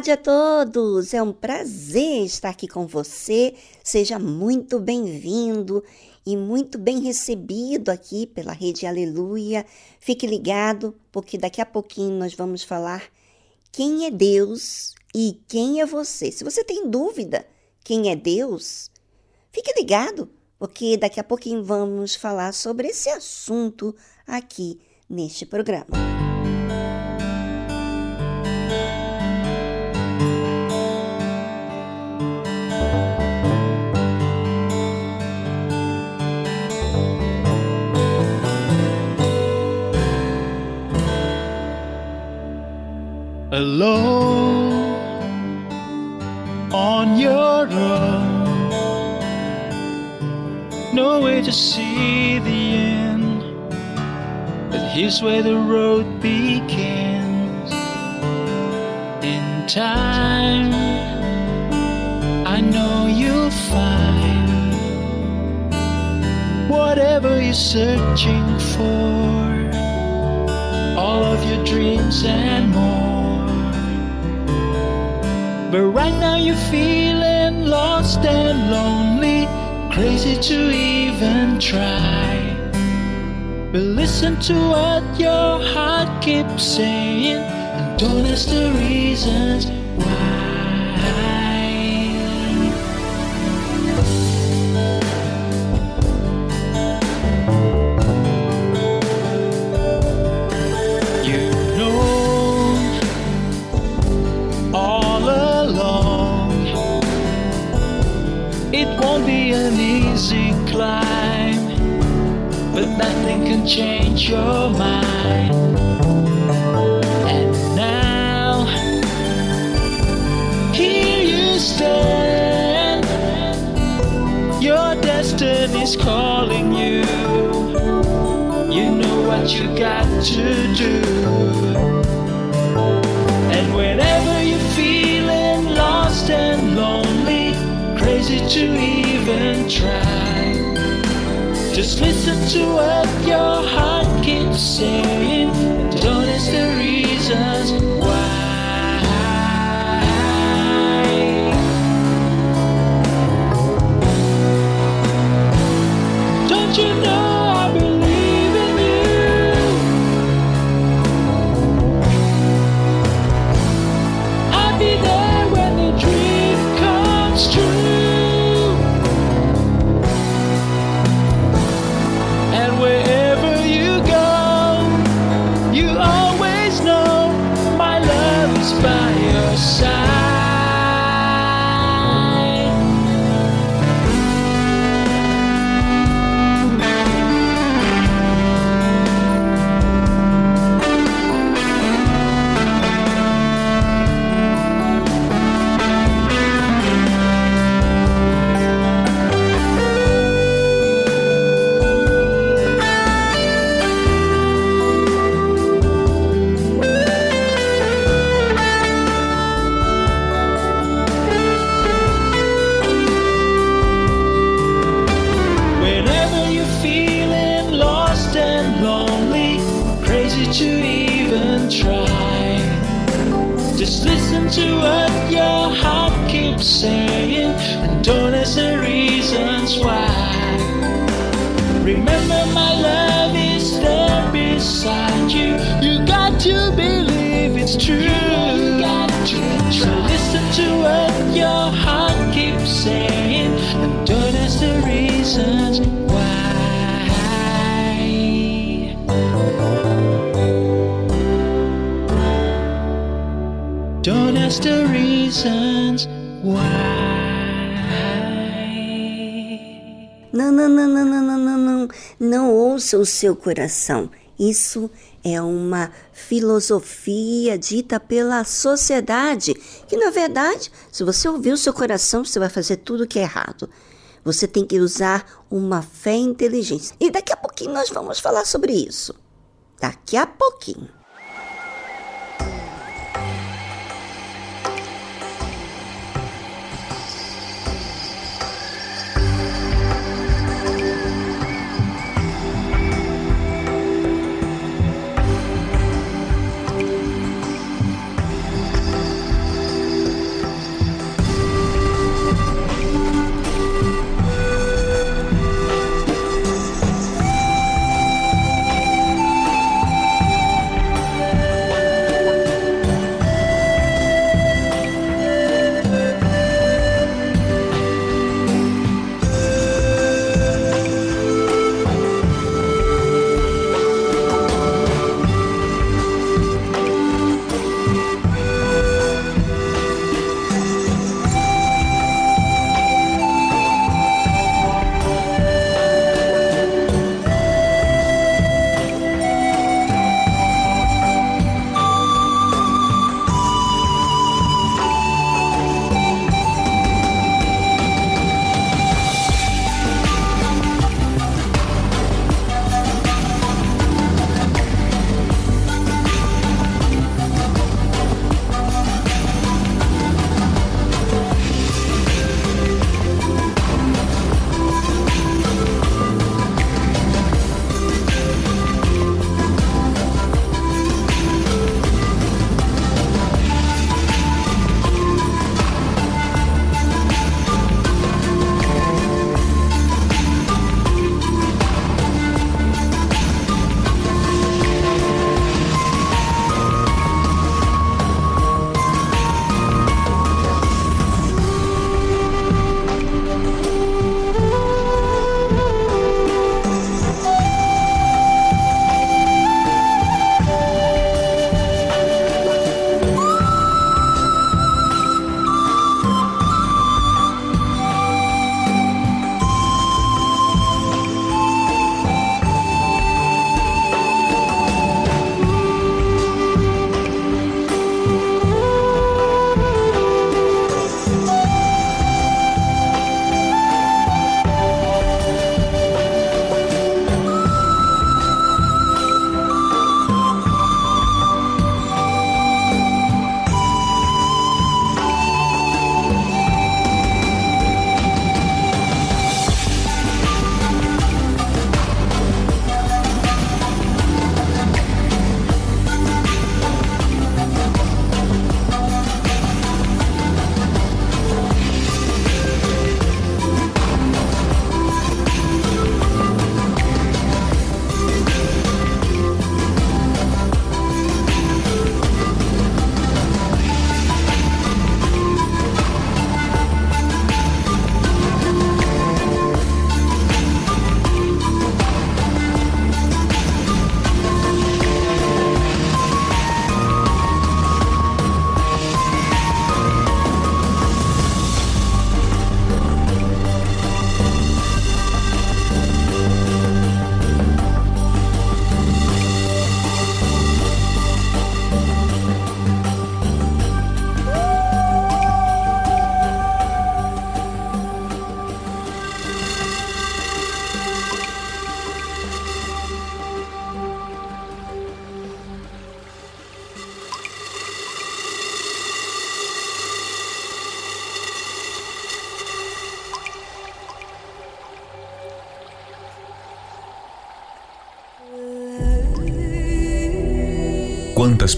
Tarde a todos, é um prazer estar aqui com você. Seja muito bem-vindo e muito bem recebido aqui pela Rede Aleluia. Fique ligado, porque daqui a pouquinho nós vamos falar quem é Deus e quem é você. Se você tem dúvida quem é Deus, fique ligado, porque daqui a pouquinho vamos falar sobre esse assunto aqui neste programa. Alone on your own. No way to see the end, but here's where the road begins. In time, I know you'll find whatever you're searching for, all of your dreams and more. But right now you're feeling lost and lonely, crazy to even try. But listen to what your heart keeps saying, and don't ask the reasons why. Seu coração. Isso é uma filosofia dita pela sociedade, que na verdade, se você ouvir o seu coração, você vai fazer tudo que é errado. Você tem que usar uma fé inteligente. E daqui a pouquinho nós vamos falar sobre isso. Daqui a pouquinho.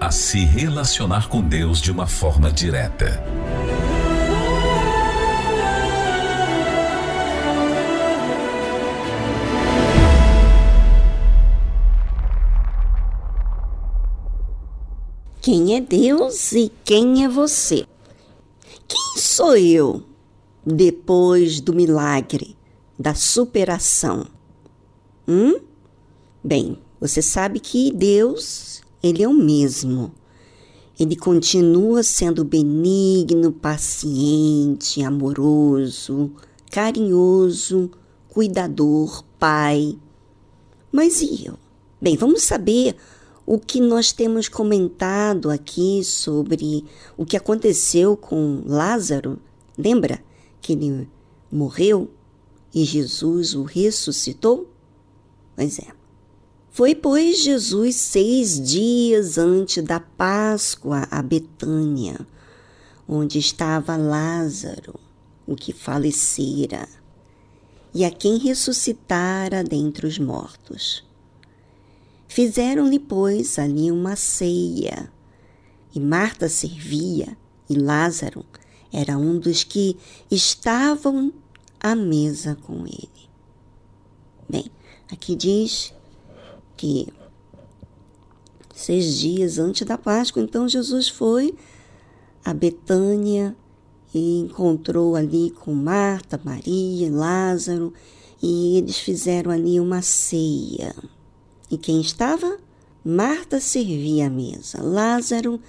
a se relacionar com Deus de uma forma direta. Quem é Deus e quem é você? Quem sou eu depois do milagre, da superação? Hum? Bem, você sabe que Deus, ele é o mesmo. Ele continua sendo benigno, paciente, amoroso, carinhoso, cuidador, pai. Mas e eu? Bem, vamos saber o que nós temos comentado aqui sobre o que aconteceu com Lázaro. Lembra que ele morreu e Jesus o ressuscitou? Pois é. Foi, pois, Jesus seis dias antes da Páscoa a Betânia, onde estava Lázaro, o que falecera, e a quem ressuscitara dentre os mortos. Fizeram-lhe, pois, ali uma ceia. E Marta servia, e Lázaro era um dos que estavam à mesa com ele. Bem, aqui diz que seis dias antes da Páscoa, então Jesus foi a Betânia e encontrou ali com Marta, Maria, Lázaro, e eles fizeram ali uma ceia. E quem estava? Marta servia a mesa. Lázaro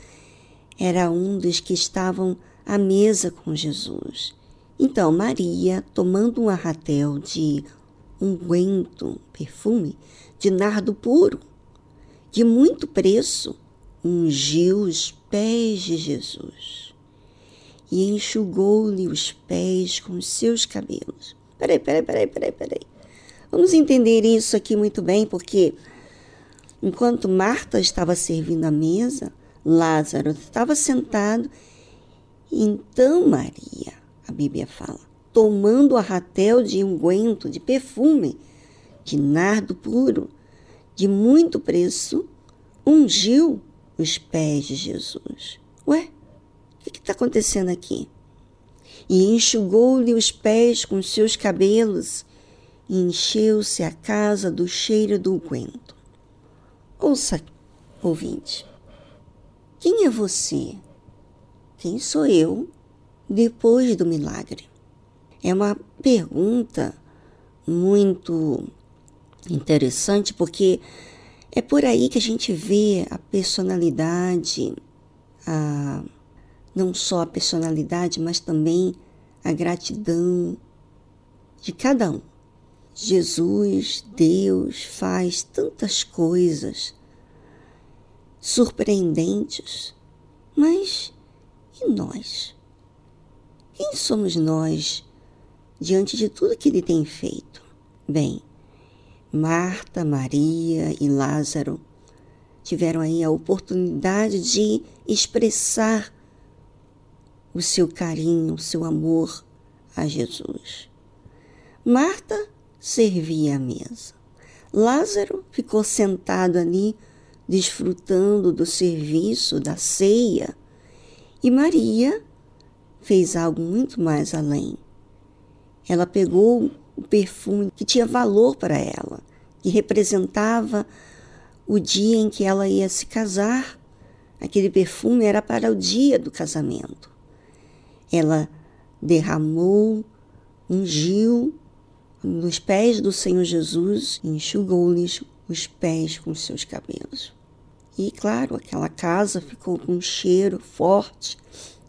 era um dos que estavam à mesa com Jesus. Então Maria, tomando um arratel de unguento, perfume, de nardo puro, de muito preço, ungiu os pés de Jesus e enxugou-lhe os pés com os seus cabelos. Peraí, peraí, peraí, peraí, peraí. Vamos entender isso aqui muito bem, porque enquanto Marta estava servindo a mesa, Lázaro estava sentado. Então Maria, a Bíblia fala, tomando a ratel de unguento, de perfume, de nardo puro, de muito preço, ungiu os pés de Jesus. Ué, o que está acontecendo aqui? E enxugou-lhe os pés com seus cabelos e encheu-se a casa do cheiro do unguento. Ouça, ouvinte, quem é você? Quem sou eu depois do milagre? É uma pergunta muito interessante porque é por aí que a gente vê a personalidade, a, não só a personalidade, mas também a gratidão de cada um. Jesus, Deus, faz tantas coisas surpreendentes, mas e nós? Quem somos nós diante de tudo que ele tem feito? Bem, Marta, Maria e Lázaro tiveram aí a oportunidade de expressar o seu carinho, o seu amor a Jesus. Marta servia a mesa. Lázaro ficou sentado ali, desfrutando do serviço, da ceia, e Maria fez algo muito mais além. Ela pegou o perfume que tinha valor para ela, que representava o dia em que ela ia se casar. Aquele perfume era para o dia do casamento. Ela derramou, ungiu nos pés do Senhor Jesus enxugou-lhes os pés com seus cabelos. E, claro, aquela casa ficou com um cheiro forte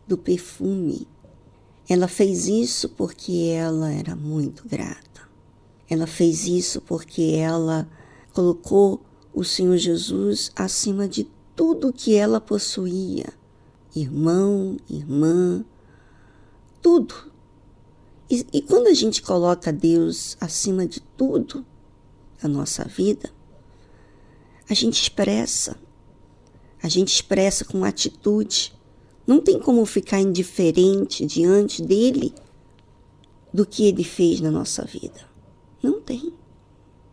do perfume. Ela fez isso porque ela era muito grata. Ela fez isso porque ela colocou o Senhor Jesus acima de tudo que ela possuía, irmão, irmã, tudo. E, e quando a gente coloca Deus acima de tudo na nossa vida, a gente expressa, a gente expressa com atitude. Não tem como ficar indiferente diante dele do que ele fez na nossa vida. Não tem.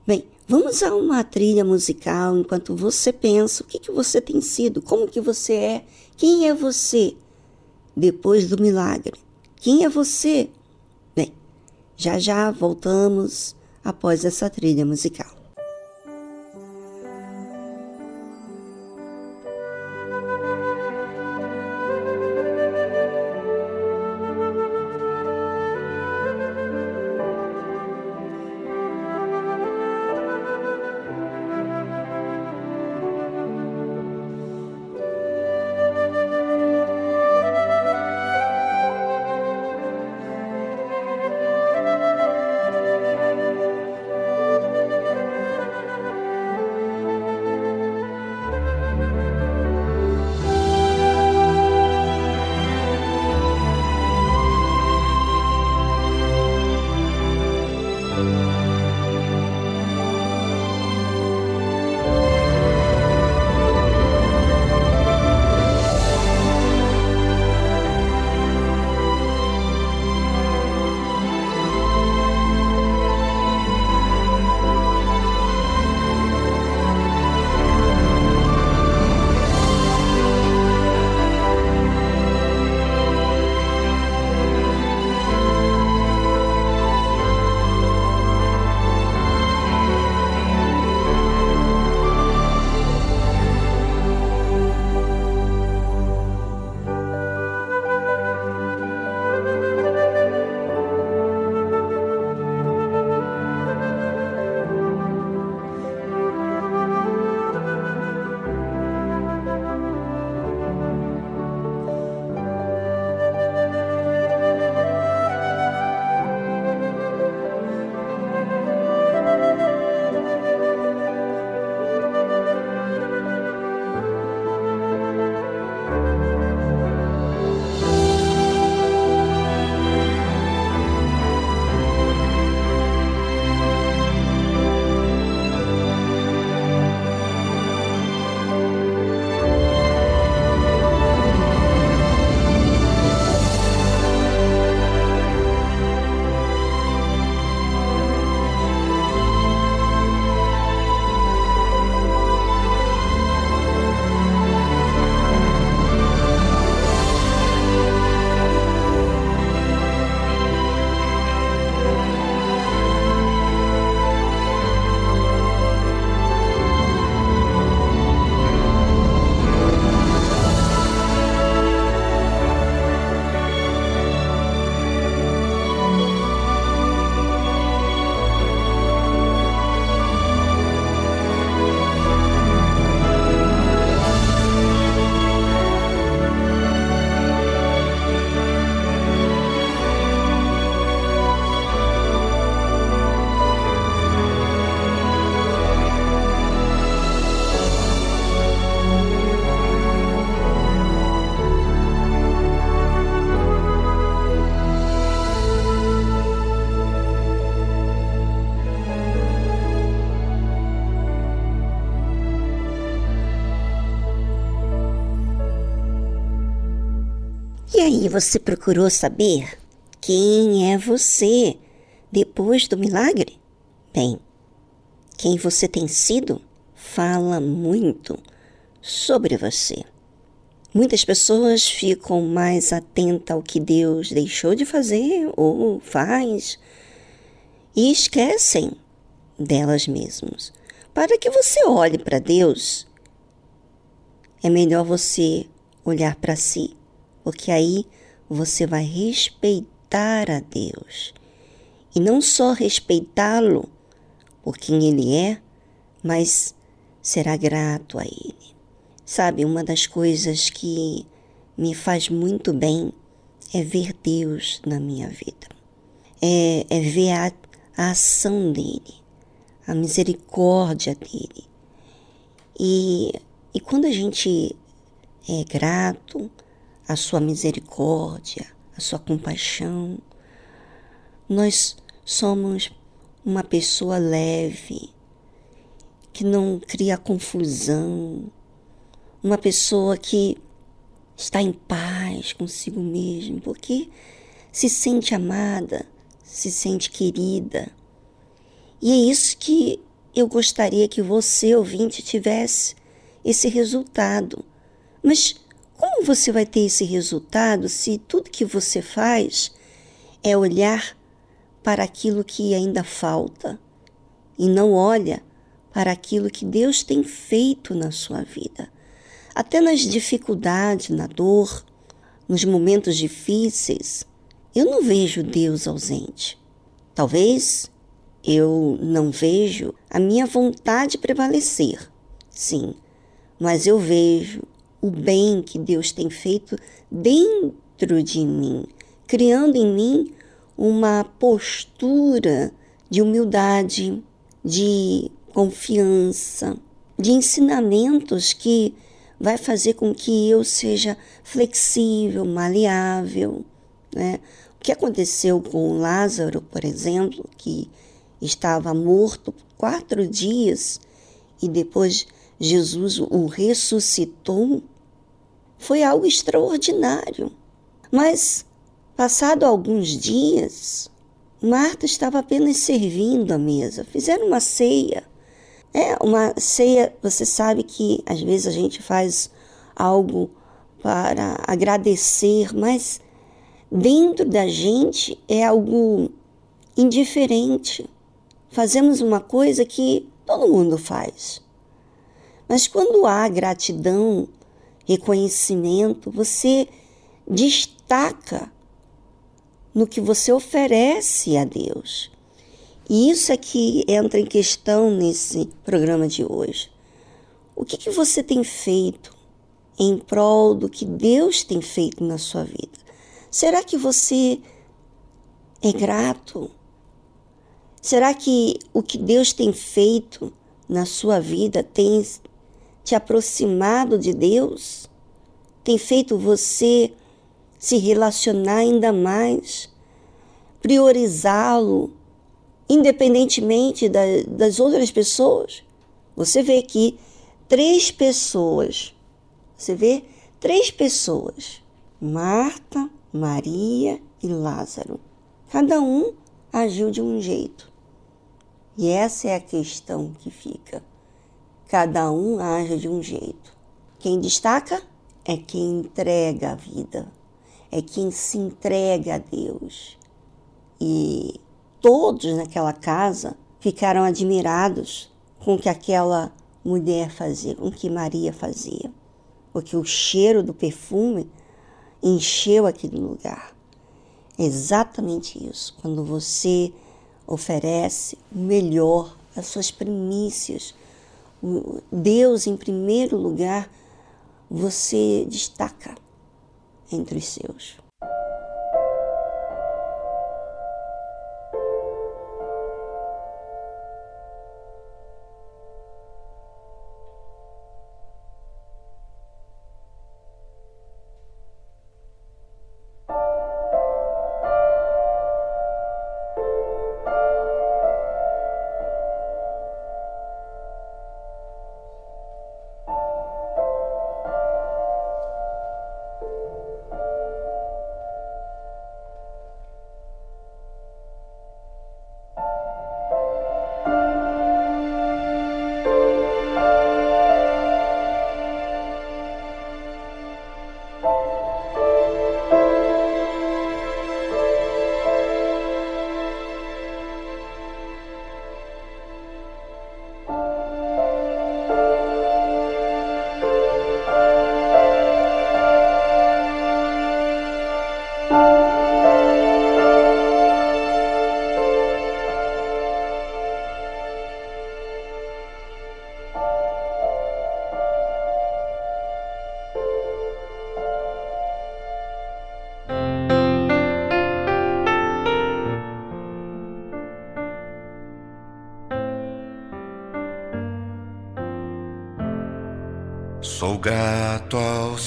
Bem, vamos a uma trilha musical enquanto você pensa o que, que você tem sido, como que você é, quem é você depois do milagre. Quem é você? Bem, já já voltamos após essa trilha musical. Você procurou saber quem é você depois do milagre? Bem, quem você tem sido fala muito sobre você. Muitas pessoas ficam mais atentas ao que Deus deixou de fazer ou faz e esquecem delas mesmas. Para que você olhe para Deus, é melhor você olhar para si porque aí você vai respeitar a Deus. E não só respeitá-lo por quem ele é, mas será grato a ele. Sabe, uma das coisas que me faz muito bem é ver Deus na minha vida. É, é ver a, a ação dele, a misericórdia dele. E, e quando a gente é grato, a sua misericórdia, a sua compaixão. Nós somos uma pessoa leve, que não cria confusão, uma pessoa que está em paz consigo mesmo, porque se sente amada, se sente querida. E é isso que eu gostaria que você, ouvinte, tivesse esse resultado. Mas como você vai ter esse resultado se tudo que você faz é olhar para aquilo que ainda falta e não olha para aquilo que Deus tem feito na sua vida? Até nas dificuldades, na dor, nos momentos difíceis, eu não vejo Deus ausente. Talvez eu não vejo a minha vontade prevalecer, sim, mas eu vejo o bem que Deus tem feito dentro de mim, criando em mim uma postura de humildade, de confiança, de ensinamentos que vai fazer com que eu seja flexível, maleável. Né? O que aconteceu com Lázaro, por exemplo, que estava morto quatro dias e depois Jesus o ressuscitou, foi algo extraordinário. Mas, passado alguns dias, Marta estava apenas servindo a mesa. Fizeram uma ceia é uma ceia, você sabe que às vezes a gente faz algo para agradecer, mas dentro da gente é algo indiferente. Fazemos uma coisa que todo mundo faz. Mas quando há gratidão, reconhecimento, você destaca no que você oferece a Deus. E isso é que entra em questão nesse programa de hoje. O que, que você tem feito em prol do que Deus tem feito na sua vida? Será que você é grato? Será que o que Deus tem feito na sua vida tem te aproximado de Deus? Tem feito você se relacionar ainda mais? Priorizá-lo? independentemente da, das outras pessoas. Você vê aqui três pessoas. Você vê três pessoas: Marta, Maria e Lázaro. Cada um agiu de um jeito. E essa é a questão que fica. Cada um age de um jeito. Quem destaca é quem entrega a vida, é quem se entrega a Deus. E todos naquela casa ficaram admirados com o que aquela mulher fazia, com o que Maria fazia, porque o cheiro do perfume encheu aquele lugar. É exatamente isso. Quando você oferece o melhor, as suas primícias, Deus em primeiro lugar, você destaca entre os seus.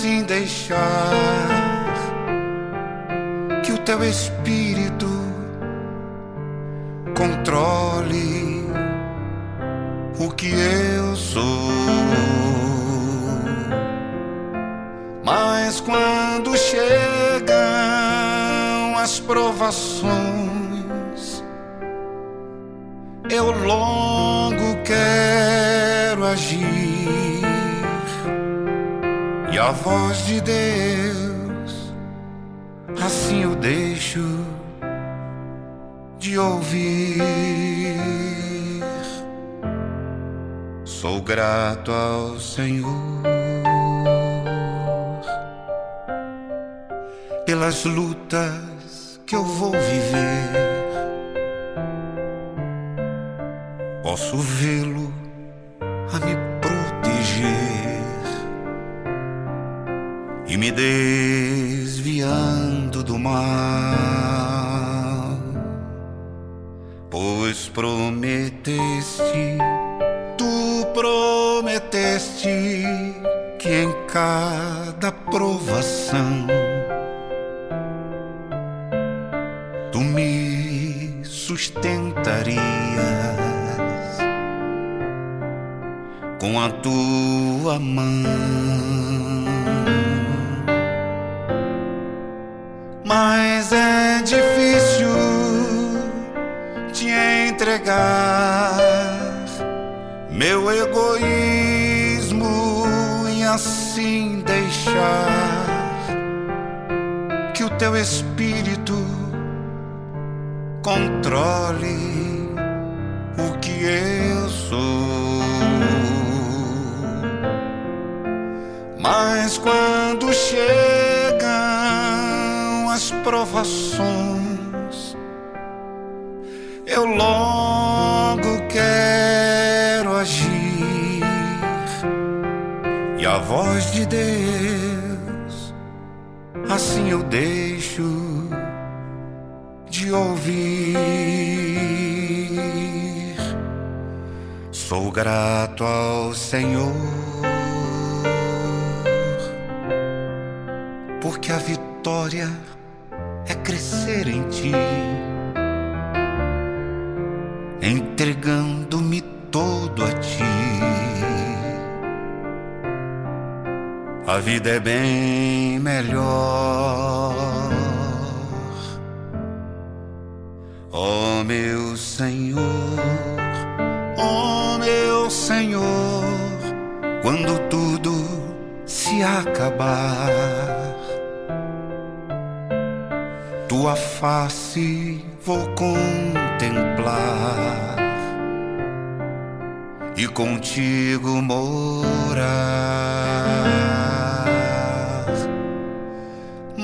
assim deixar que o teu espírito controle o que eu sou. Mas quando chegam as provações, a voz de Deus assim eu deixo de ouvir. Sou grato ao Senhor pelas lutas cada provação tu me sustentarias com a tua mão. Mas é difícil te entregar meu egoísmo assim deixar que o teu espírito controle o que eu sou. Mas quando chegam as provações, eu logo a voz de Deus assim eu deixo de ouvir. Sou grato ao Senhor porque a vitória é crescer em ti entregando-me todo a ti. A vida é bem melhor. Oh meu Senhor, oh meu Senhor, quando tudo se acabar, tua face vou contemplar e contigo morar.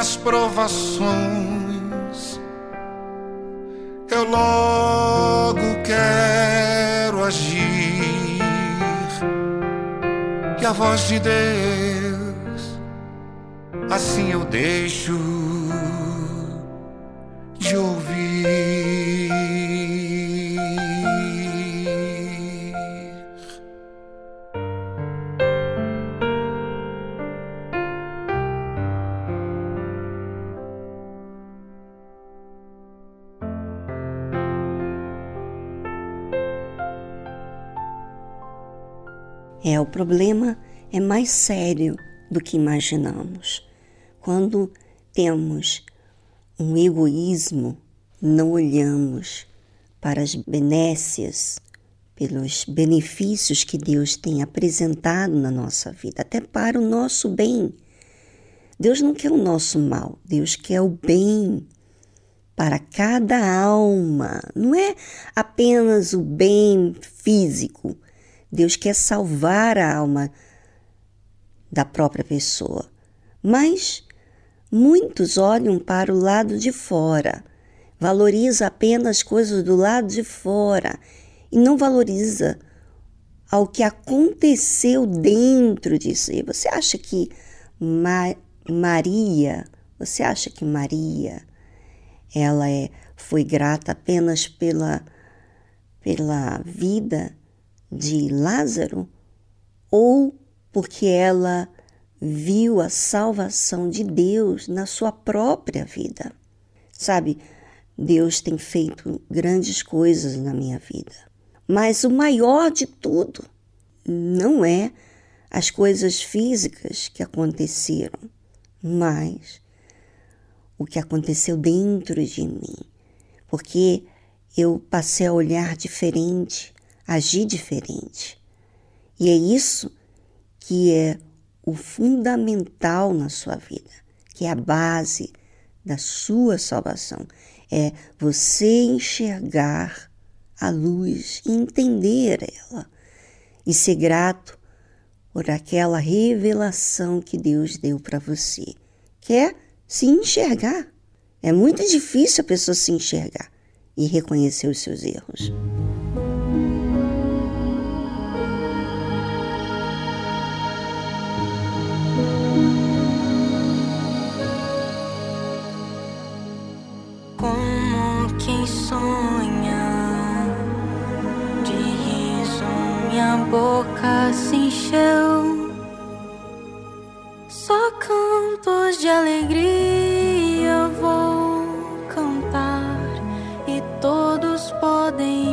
as provações, eu logo quero agir a voz de Deus, assim eu deixo de ouvir. É, o problema é mais sério do que imaginamos. Quando temos um egoísmo, não olhamos para as benécias, pelos benefícios que Deus tem apresentado na nossa vida, até para o nosso bem. Deus não quer o nosso mal, Deus quer o bem para cada alma. Não é apenas o bem físico, Deus quer salvar a alma da própria pessoa. Mas muitos olham para o lado de fora, valoriza apenas coisas do lado de fora e não valoriza ao que aconteceu dentro de si. Você acha que Ma Maria, você acha que Maria ela é foi grata apenas pela pela vida de Lázaro? Ou porque ela viu a salvação de Deus na sua própria vida. Sabe, Deus tem feito grandes coisas na minha vida, mas o maior de tudo não é as coisas físicas que aconteceram, mas o que aconteceu dentro de mim, porque eu passei a olhar diferente agir diferente. E é isso que é o fundamental na sua vida, que é a base da sua salvação. É você enxergar a luz entender ela e ser grato por aquela revelação que Deus deu para você, que é se enxergar. É muito difícil a pessoa se enxergar e reconhecer os seus erros. Boca se encheu. Só cantos de alegria vou cantar e todos podem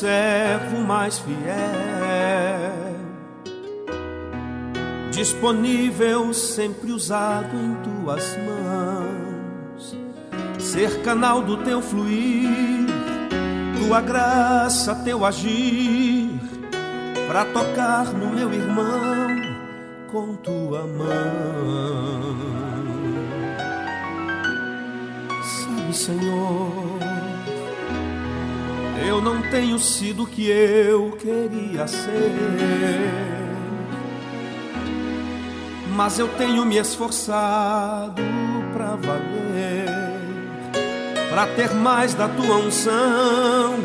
servo mais fiel, disponível, sempre usado em tuas mãos, ser canal do teu fluir, tua graça, teu agir, para tocar no meu irmão com tua mão. Tenho sido o que eu queria ser, mas eu tenho me esforçado para valer, para ter mais da tua unção,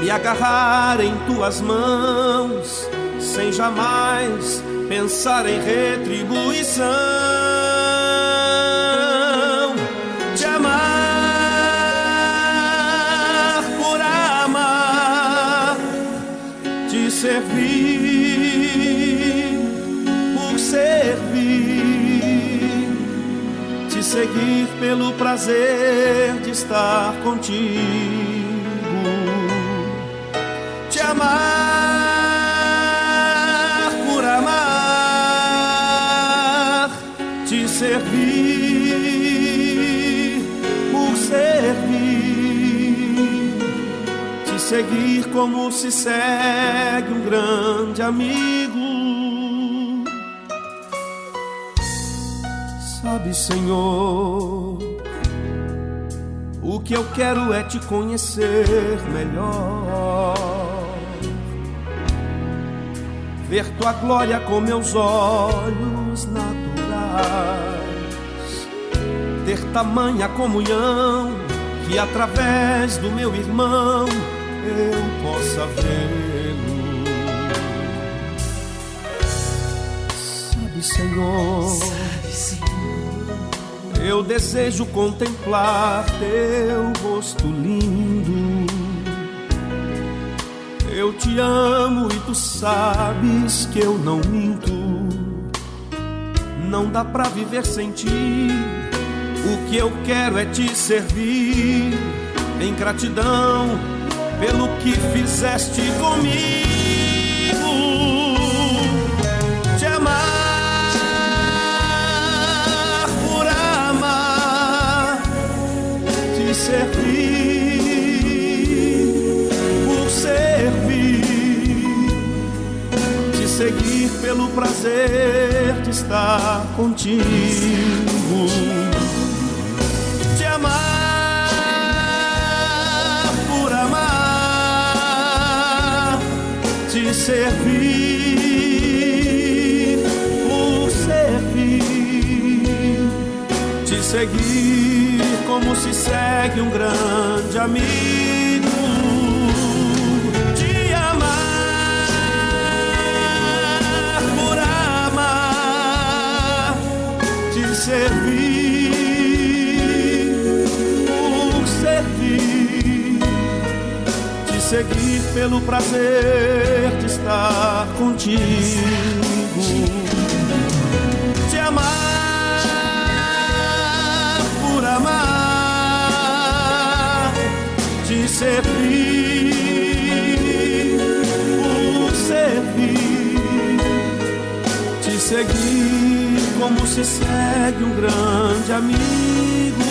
me agarrar em tuas mãos, sem jamais pensar em retribuição. Seguir pelo prazer de estar contigo. Te amar por amar, te servir por servir, te seguir como se segue um grande amigo. Sabe, Senhor, o que eu quero é te conhecer melhor. Ver tua glória com meus olhos naturais, ter tamanha comunhão que através do meu irmão eu possa vê-lo. Sabe, Senhor, eu desejo contemplar teu rosto lindo. Eu te amo e tu sabes que eu não minto. Não dá pra viver sem ti. O que eu quero é te servir em gratidão pelo que fizeste comigo. Servir por servir, te seguir pelo prazer de estar contigo. Te amar por amar, te servir por servir, te seguir como se segue um grande amigo. Te amar por amar, te servir por servir, te seguir pelo prazer de estar contigo. Te amar servir por servir, te seguir como se segue um grande amigo,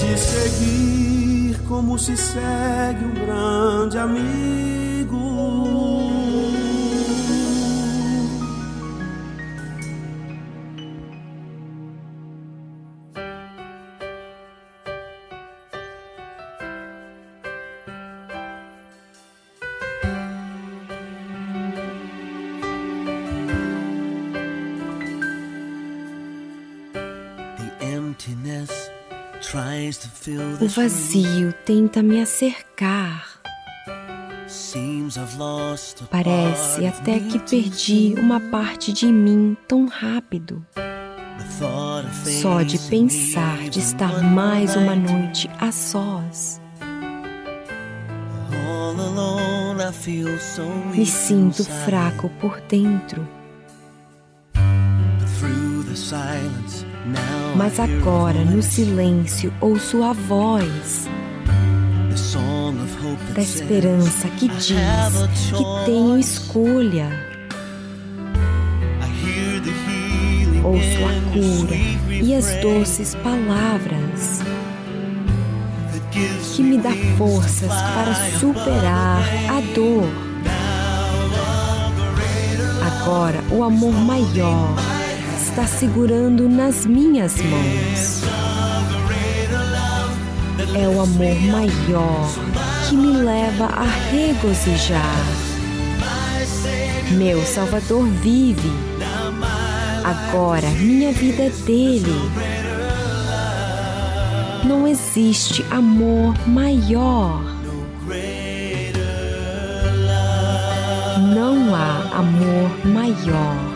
te seguir como se segue um grande amigo. O vazio tenta me acercar. Parece até que perdi uma parte de mim tão rápido. Só de pensar de estar mais uma noite a sós. Me sinto fraco por dentro. Mas agora, no silêncio, ouço a voz da esperança que diz que tenho escolha. Ouço a cura e as doces palavras que me dá forças para superar a dor. Agora o amor maior está segurando nas minhas mãos. É o amor maior que me leva a regozijar. Meu Salvador vive. Agora minha vida é dele. Não existe amor maior. Não há amor maior.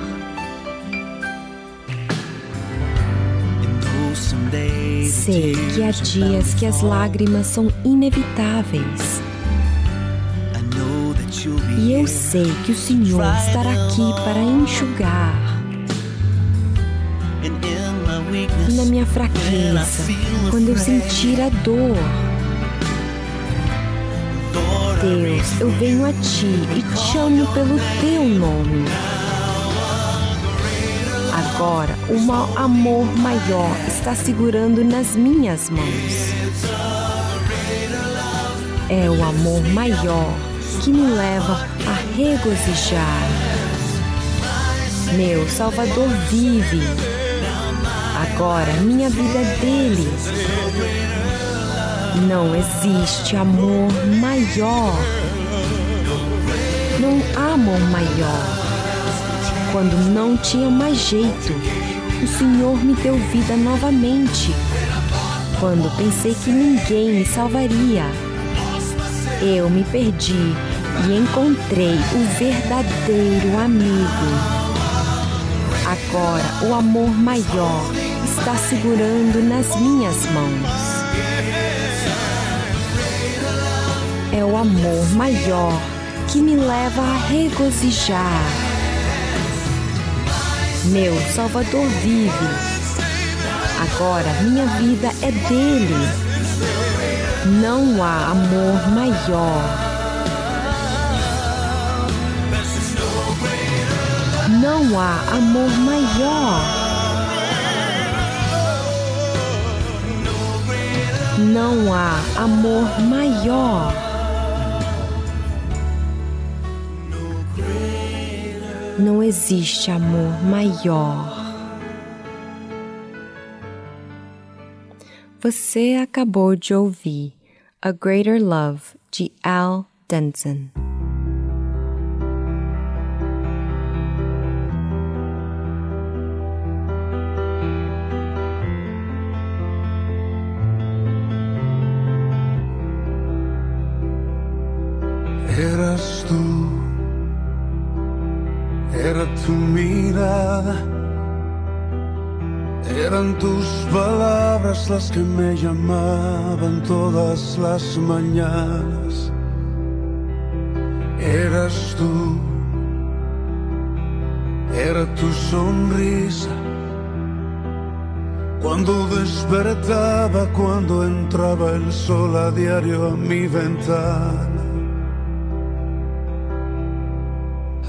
Sei que há dias que as lágrimas são inevitáveis. E eu sei que o Senhor estará aqui para enxugar. E na minha fraqueza, quando eu sentir a dor, Deus, eu venho a Ti e te amo pelo Teu nome. Agora, um amor maior está segurando nas minhas mãos. É o amor maior que me leva a regozijar. Meu Salvador vive. Agora minha vida é dele. Não existe amor maior. Não há amor maior quando não tinha mais jeito, o Senhor me deu vida novamente. Quando pensei que ninguém me salvaria, eu me perdi e encontrei o verdadeiro amigo. Agora o amor maior está segurando nas minhas mãos. É o amor maior que me leva a regozijar meu Salvador vive. Agora minha vida é dele. Não há amor maior. Não há amor maior. Não há amor maior. Não existe amor maior. Você acabou de ouvir A Greater Love de Al Denson. Era tu mirada, eran tus palabras las que me llamaban todas las mañanas. Eras tú, era tu sonrisa. Cuando despertaba, cuando entraba el sol a diario a mi ventana.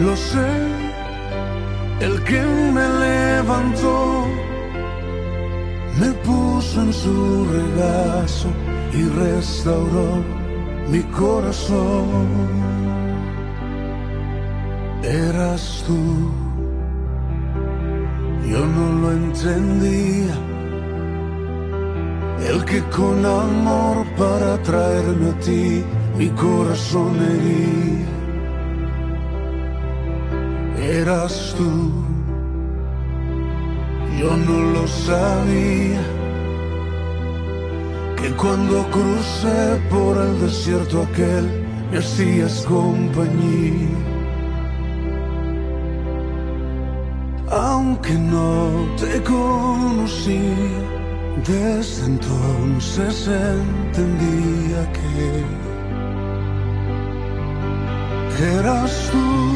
lo sé, el que me levantó me puso en su regazo y restauró mi corazón. Eras tú, yo no lo entendía. El que con amor para traerme a ti mi corazón hería eras tú. Yo no lo sabía, que cuando crucé por el desierto aquel, me hacías compañía. Aunque no te conocí, desde entonces entendía que eras tú.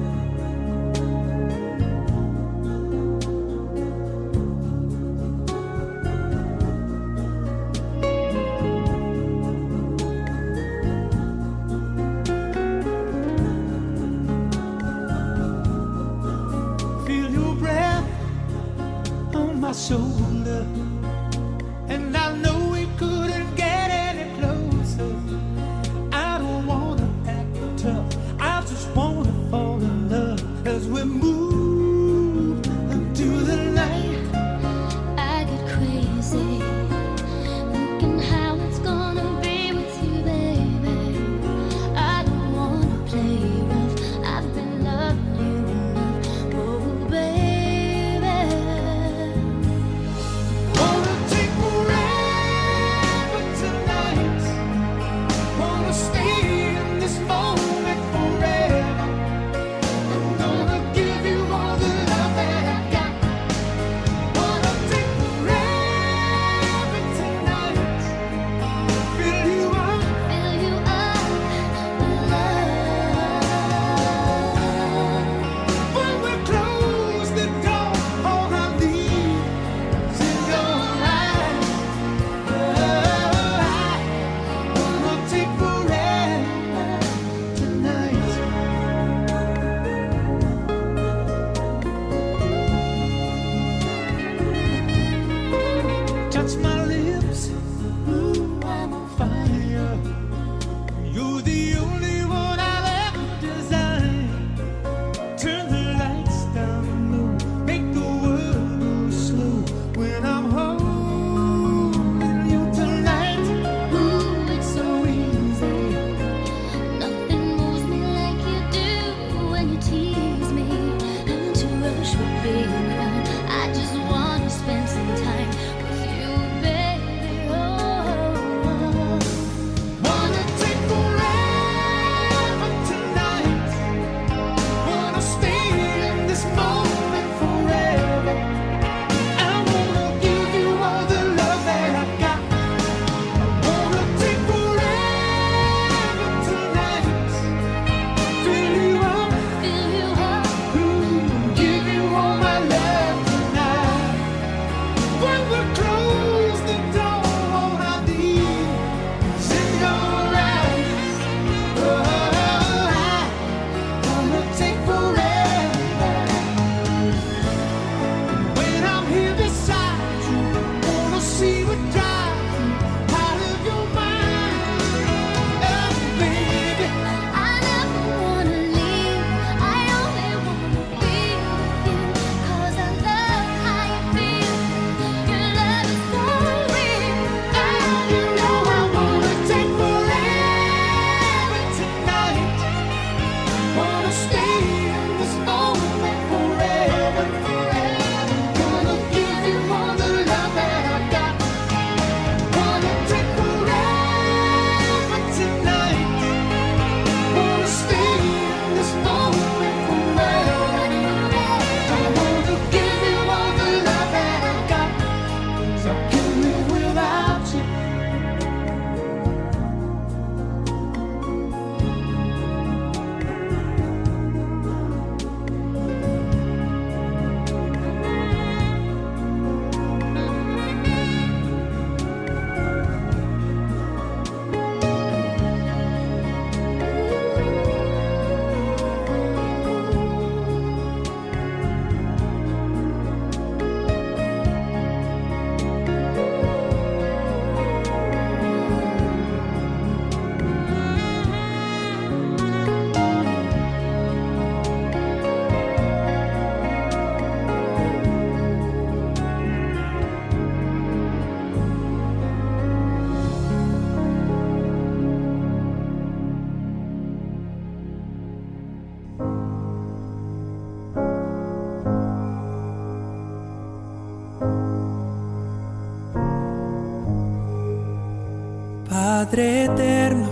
Padre eterno,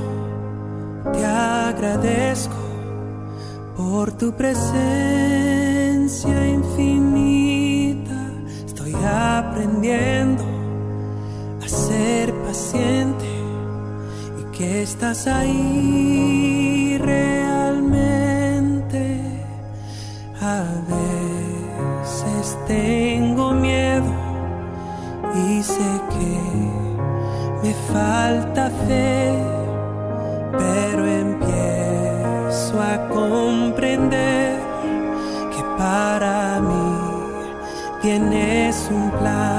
te agradezco por tu presencia infinita. Estoy aprendiendo a ser paciente y que estás ahí realmente. A veces te falta fe, pero empiezo a comprender que para mí tienes un plan.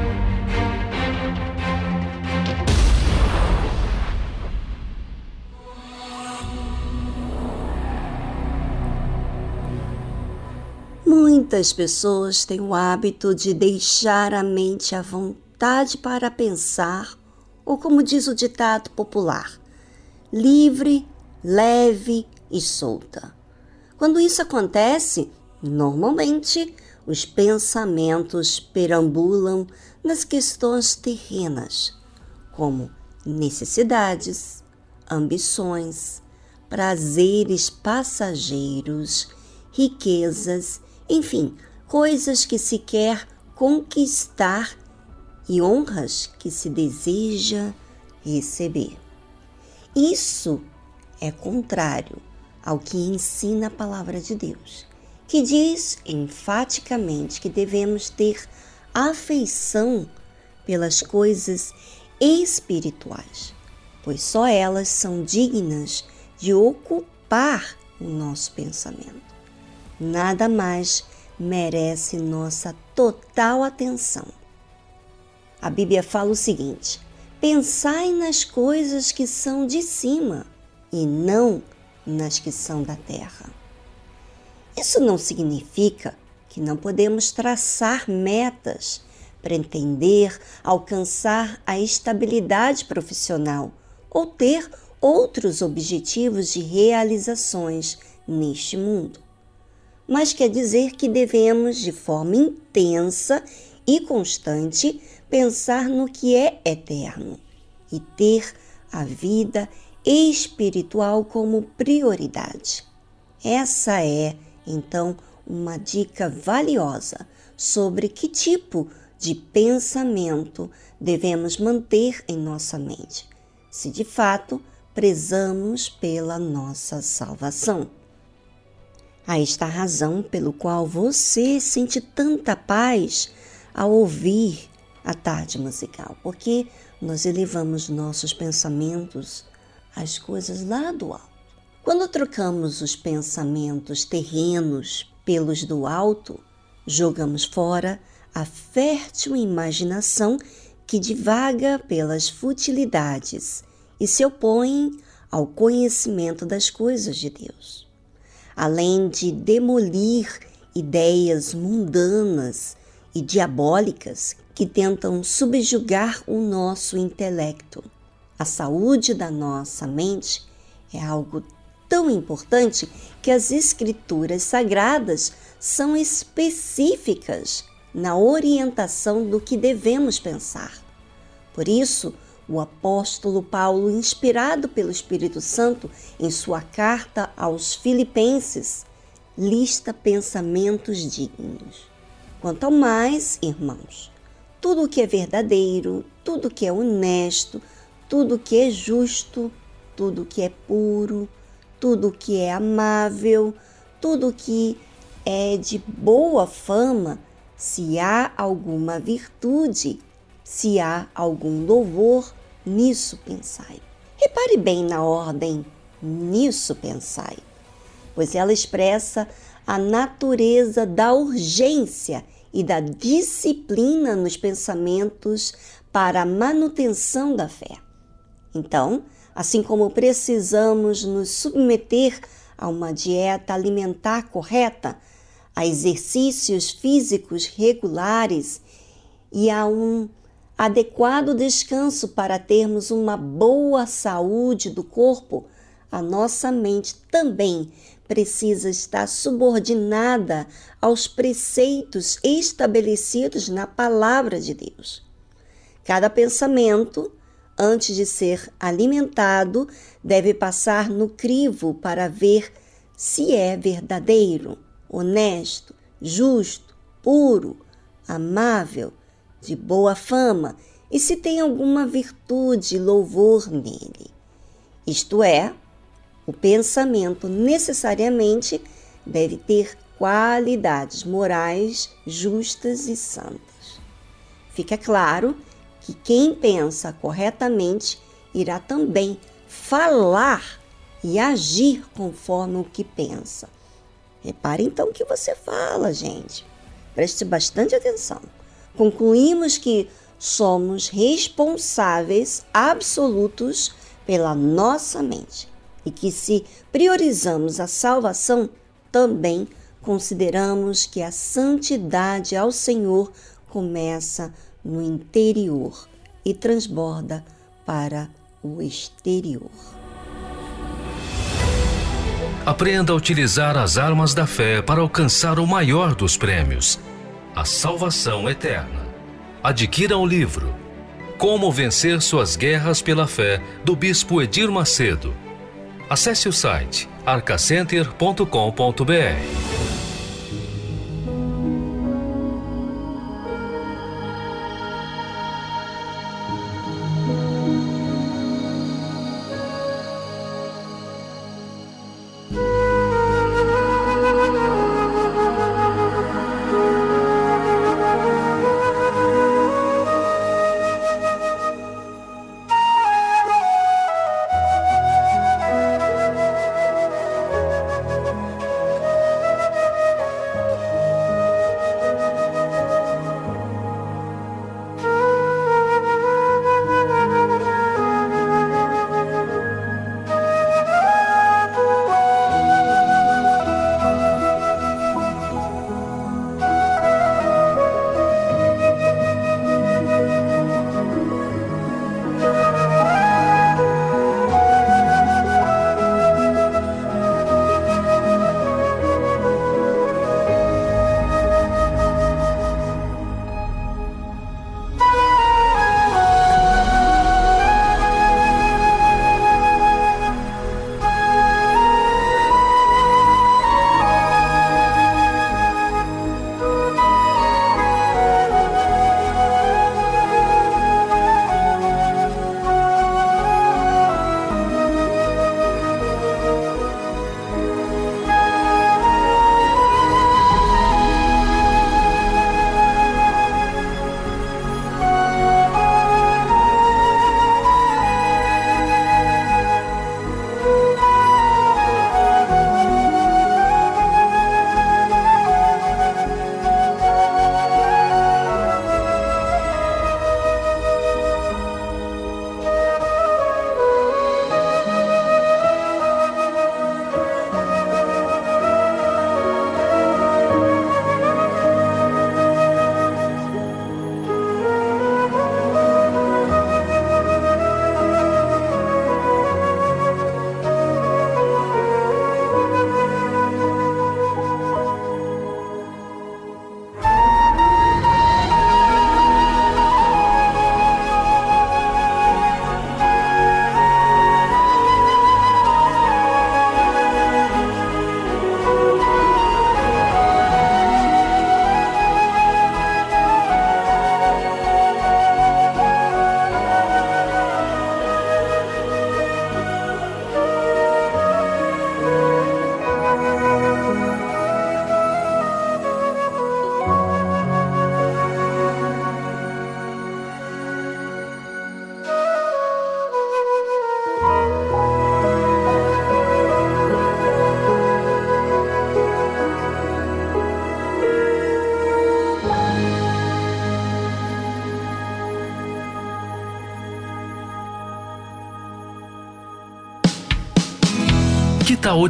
Muitas pessoas têm o hábito de deixar a mente à vontade para pensar, ou como diz o ditado popular, livre, leve e solta. Quando isso acontece, normalmente os pensamentos perambulam nas questões terrenas, como necessidades, ambições, prazeres passageiros, riquezas enfim, coisas que se quer conquistar e honras que se deseja receber. Isso é contrário ao que ensina a palavra de Deus, que diz enfaticamente que devemos ter afeição pelas coisas espirituais, pois só elas são dignas de ocupar o nosso pensamento nada mais merece nossa total atenção. A Bíblia fala o seguinte: pensai nas coisas que são de cima e não nas que são da terra. Isso não significa que não podemos traçar metas, pretender alcançar a estabilidade profissional ou ter outros objetivos de realizações neste mundo mas quer dizer que devemos, de forma intensa e constante, pensar no que é eterno e ter a vida espiritual como prioridade. Essa é, então, uma dica valiosa sobre que tipo de pensamento devemos manter em nossa mente, se de fato prezamos pela nossa salvação. Aí está a razão pelo qual você sente tanta paz ao ouvir a tarde musical, porque nós elevamos nossos pensamentos às coisas lá do alto. Quando trocamos os pensamentos terrenos pelos do alto, jogamos fora a fértil imaginação que divaga pelas futilidades e se opõe ao conhecimento das coisas de Deus além de demolir ideias mundanas e diabólicas que tentam subjugar o nosso intelecto. A saúde da nossa mente é algo tão importante que as escrituras sagradas são específicas na orientação do que devemos pensar. Por isso, o apóstolo Paulo, inspirado pelo Espírito Santo, em sua carta aos Filipenses, lista pensamentos dignos. Quanto ao mais, irmãos, tudo o que é verdadeiro, tudo o que é honesto, tudo o que é justo, tudo o que é puro, tudo o que é amável, tudo o que é de boa fama, se há alguma virtude, se há algum louvor, nisso pensai. Repare bem na ordem nisso pensai, pois ela expressa a natureza da urgência e da disciplina nos pensamentos para a manutenção da fé. Então, assim como precisamos nos submeter a uma dieta alimentar correta, a exercícios físicos regulares e a um adequado descanso para termos uma boa saúde do corpo, a nossa mente também precisa estar subordinada aos preceitos estabelecidos na palavra de Deus. Cada pensamento, antes de ser alimentado, deve passar no crivo para ver se é verdadeiro, honesto, justo, puro, amável, de boa fama e se tem alguma virtude louvor nele. Isto é, o pensamento necessariamente deve ter qualidades morais justas e santas. Fica claro que quem pensa corretamente irá também falar e agir conforme o que pensa. Repare então o que você fala, gente. Preste bastante atenção. Concluímos que somos responsáveis absolutos pela nossa mente e que, se priorizamos a salvação, também consideramos que a santidade ao Senhor começa no interior e transborda para o exterior. Aprenda a utilizar as armas da fé para alcançar o maior dos prêmios, a salvação eterna. Adquira o livro Como Vencer Suas Guerras pela Fé, do Bispo Edir Macedo. Acesse o site arcacenter.com.br.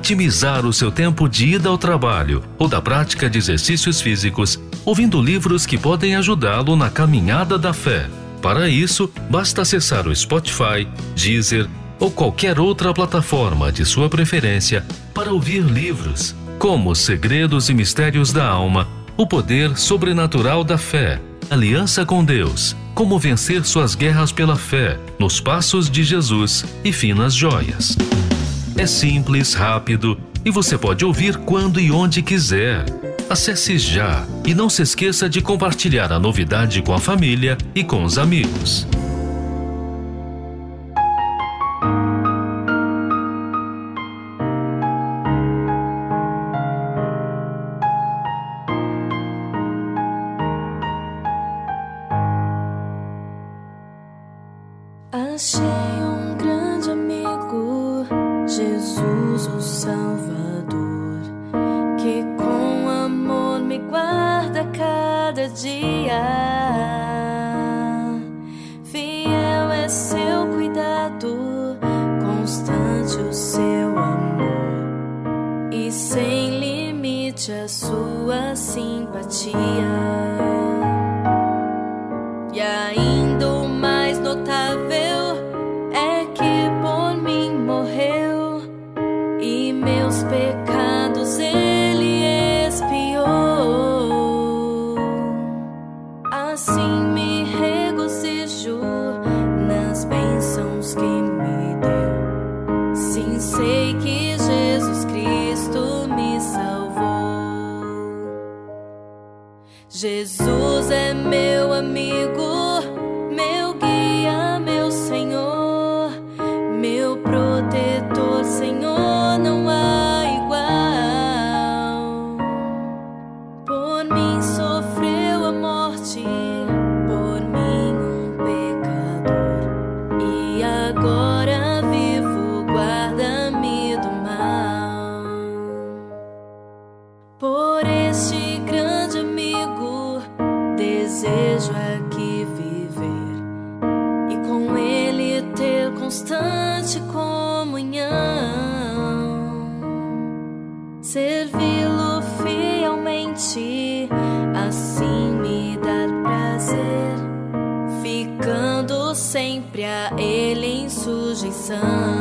otimizar o seu tempo de ida ao trabalho ou da prática de exercícios físicos, ouvindo livros que podem ajudá-lo na caminhada da fé? Para isso, basta acessar o Spotify, Deezer ou qualquer outra plataforma de sua preferência para ouvir livros como Segredos e Mistérios da Alma, O Poder Sobrenatural da Fé, Aliança com Deus, Como Vencer Suas Guerras pela Fé, Nos Passos de Jesus e Finas Joias. É simples, rápido e você pode ouvir quando e onde quiser. Acesse já e não se esqueça de compartilhar a novidade com a família e com os amigos. este grande amigo desejo é aqui viver. E com ele ter constante comunhão, servi-lo fielmente, assim me dá prazer, ficando sempre a ele em sujeição.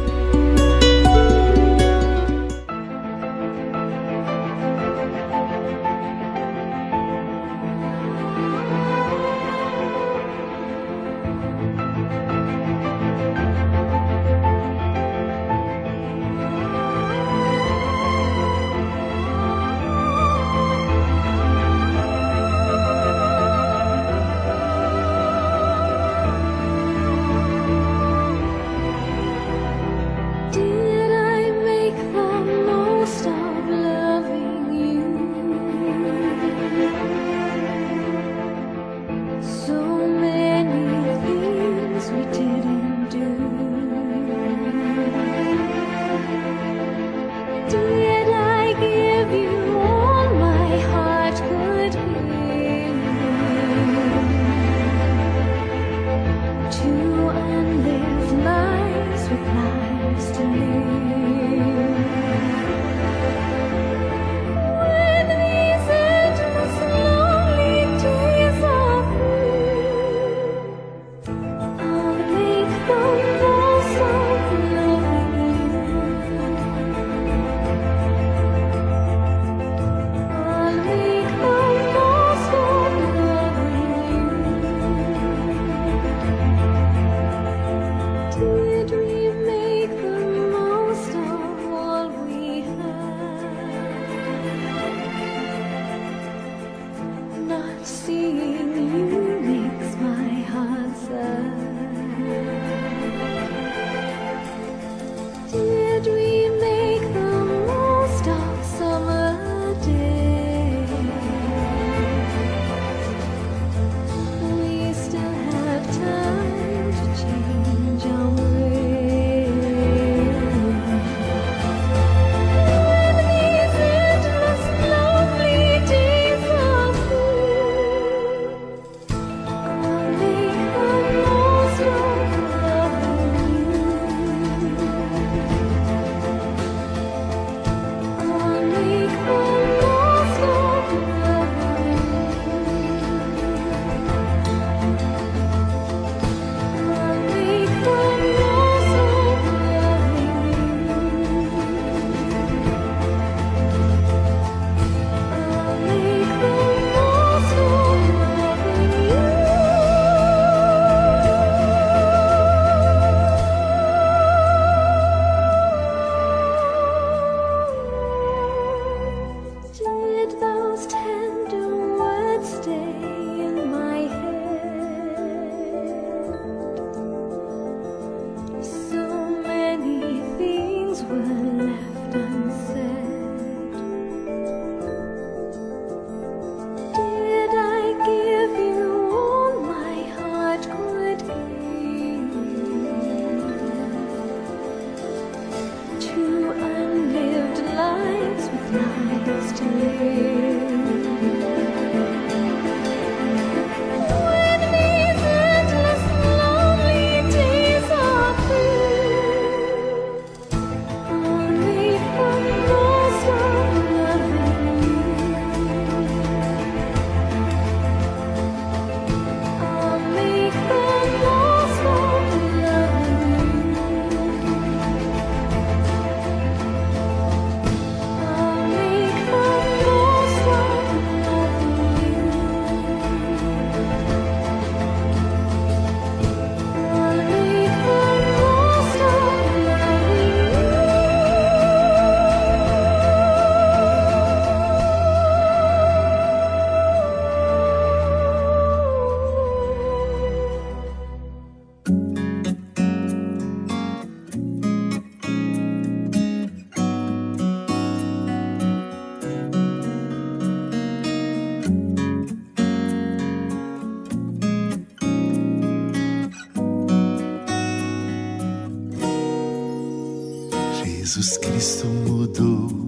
Jesus Cristo mudou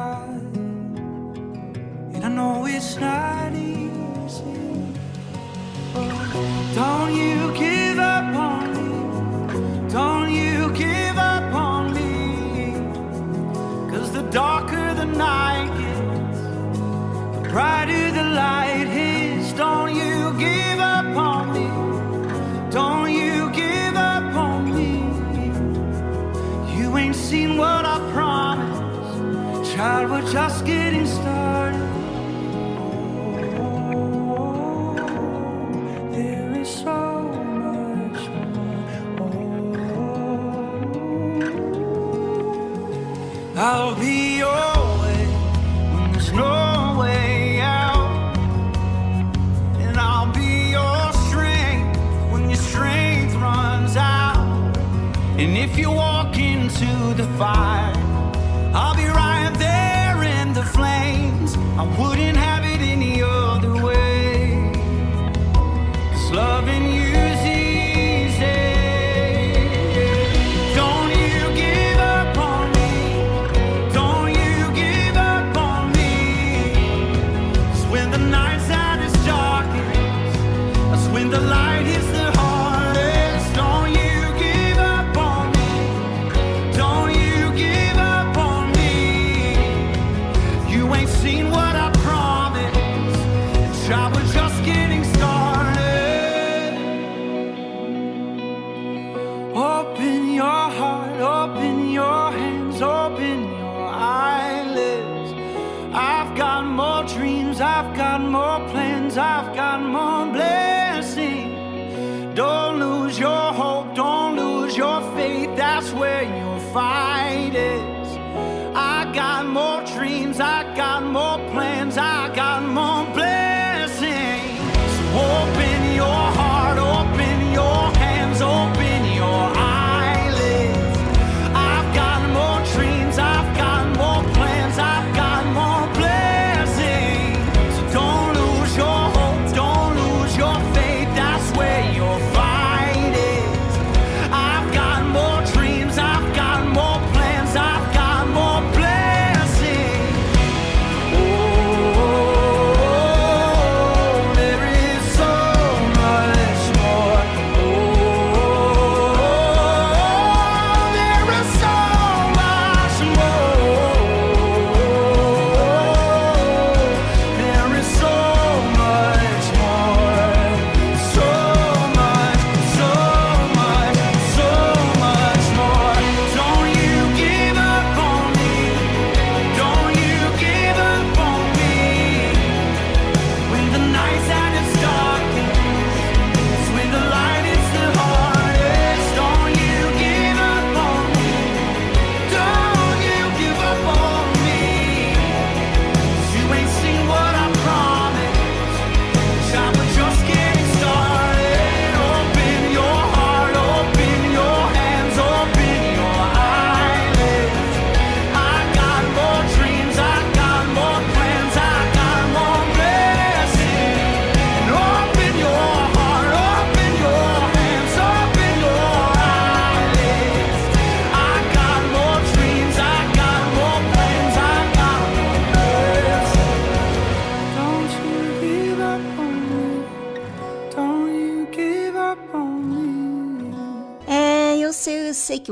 side. And I know it's not easy. But don't you give up on me. Don't you give up on me. Cause the darker the night gets, the brighter. we're just getting started. Oh, there is so much more. Oh, I'll be your way when there's no way out, and I'll be your strength when your strength runs out. And if you walk into the fire.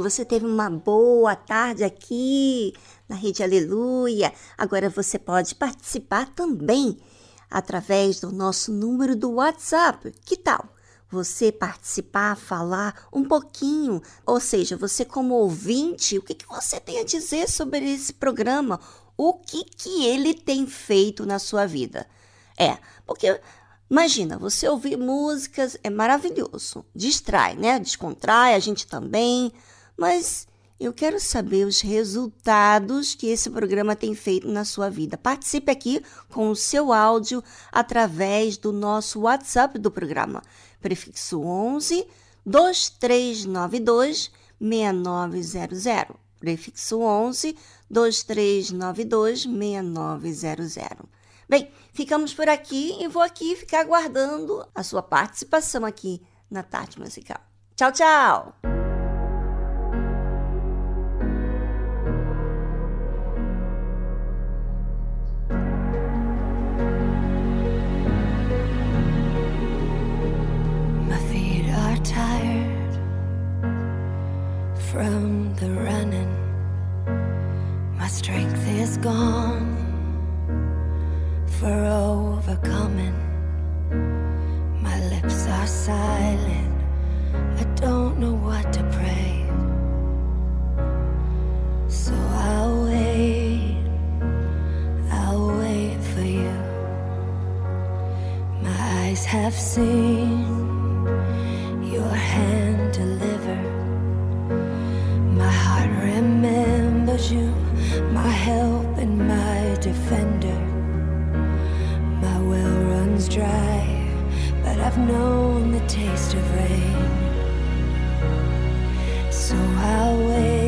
você teve uma boa tarde aqui na Rede Aleluia. Agora você pode participar também através do nosso número do WhatsApp. Que tal? Você participar, falar um pouquinho, ou seja, você como ouvinte, o que, que você tem a dizer sobre esse programa? O que, que ele tem feito na sua vida? É, porque Imagina, você ouvir músicas é maravilhoso, distrai, né? Descontrai a gente também, mas eu quero saber os resultados que esse programa tem feito na sua vida. Participe aqui com o seu áudio através do nosso WhatsApp do programa, prefixo 11 2392 6900. Prefixo 11 2392 6900. Bem, ficamos por aqui e vou aqui ficar aguardando a sua participação aqui na Tarde Musical. Tchau, tchau! Tired from the running. My strength is gone for overcoming. My lips are silent. I don't know what to pray. So I'll wait. I'll wait for you. My eyes have seen hand deliver. My heart remembers you, my help and my defender. My well runs dry, but I've known the taste of rain. So I'll wait,